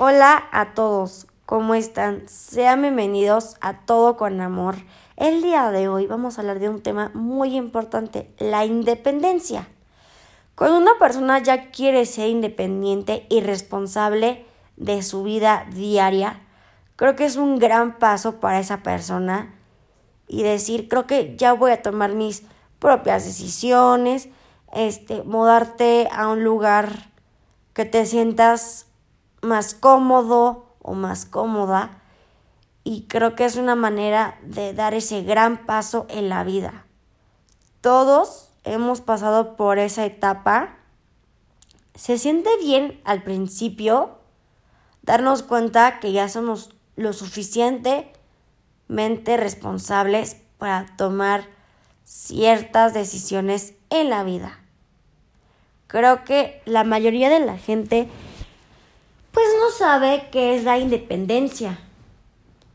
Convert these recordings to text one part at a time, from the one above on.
Hola a todos, ¿cómo están? Sean bienvenidos a Todo con Amor. El día de hoy vamos a hablar de un tema muy importante, la independencia. Cuando una persona ya quiere ser independiente y responsable de su vida diaria, creo que es un gran paso para esa persona y decir, creo que ya voy a tomar mis propias decisiones, este, mudarte a un lugar que te sientas más cómodo o más cómoda y creo que es una manera de dar ese gran paso en la vida. Todos hemos pasado por esa etapa. Se siente bien al principio darnos cuenta que ya somos lo suficientemente responsables para tomar ciertas decisiones en la vida. Creo que la mayoría de la gente pues no sabe qué es la independencia.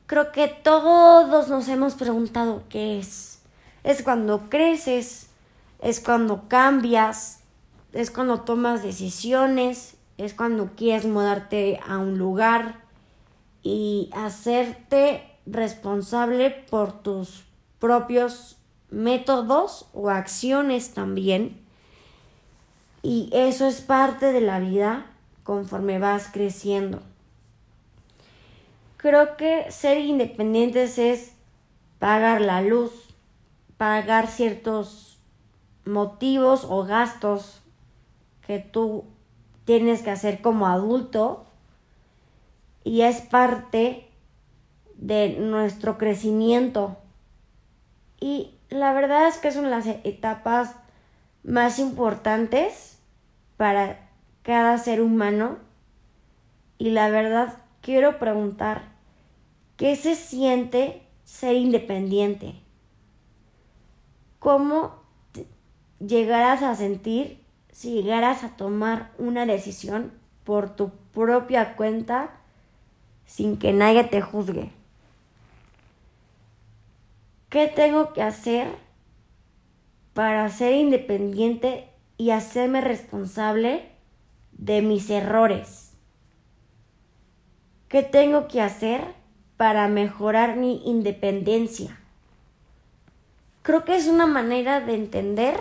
Creo que todos nos hemos preguntado qué es. Es cuando creces, es cuando cambias, es cuando tomas decisiones, es cuando quieres mudarte a un lugar y hacerte responsable por tus propios métodos o acciones también. Y eso es parte de la vida conforme vas creciendo. Creo que ser independientes es pagar la luz, pagar ciertos motivos o gastos que tú tienes que hacer como adulto y es parte de nuestro crecimiento. Y la verdad es que son las etapas más importantes para cada ser humano. Y la verdad, quiero preguntar, ¿qué se siente ser independiente? ¿Cómo llegarás a sentir si llegaras a tomar una decisión por tu propia cuenta sin que nadie te juzgue? ¿Qué tengo que hacer para ser independiente y hacerme responsable de mis errores. ¿Qué tengo que hacer para mejorar mi independencia? Creo que es una manera de entender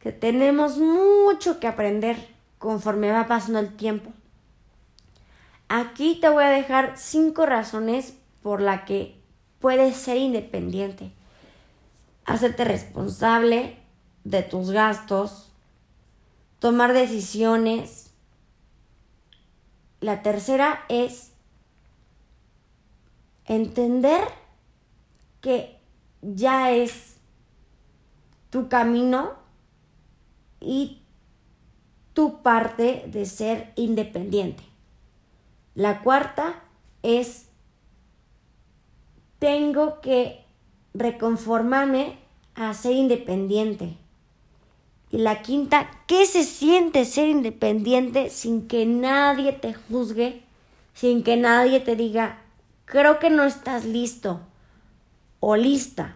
que tenemos mucho que aprender conforme va pasando el tiempo. Aquí te voy a dejar cinco razones por las que puedes ser independiente. Hacerte responsable de tus gastos, tomar decisiones. La tercera es entender que ya es tu camino y tu parte de ser independiente. La cuarta es tengo que reconformarme a ser independiente. Y la quinta, ¿qué se siente ser independiente sin que nadie te juzgue, sin que nadie te diga, creo que no estás listo o lista?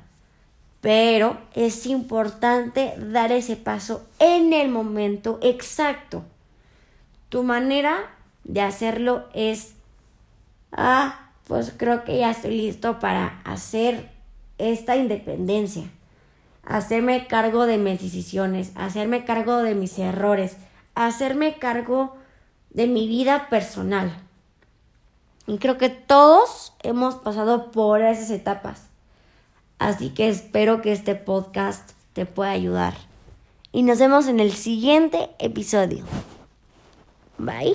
Pero es importante dar ese paso en el momento exacto. Tu manera de hacerlo es, ah, pues creo que ya estoy listo para hacer esta independencia hacerme cargo de mis decisiones, hacerme cargo de mis errores, hacerme cargo de mi vida personal. Y creo que todos hemos pasado por esas etapas. Así que espero que este podcast te pueda ayudar. Y nos vemos en el siguiente episodio. Bye.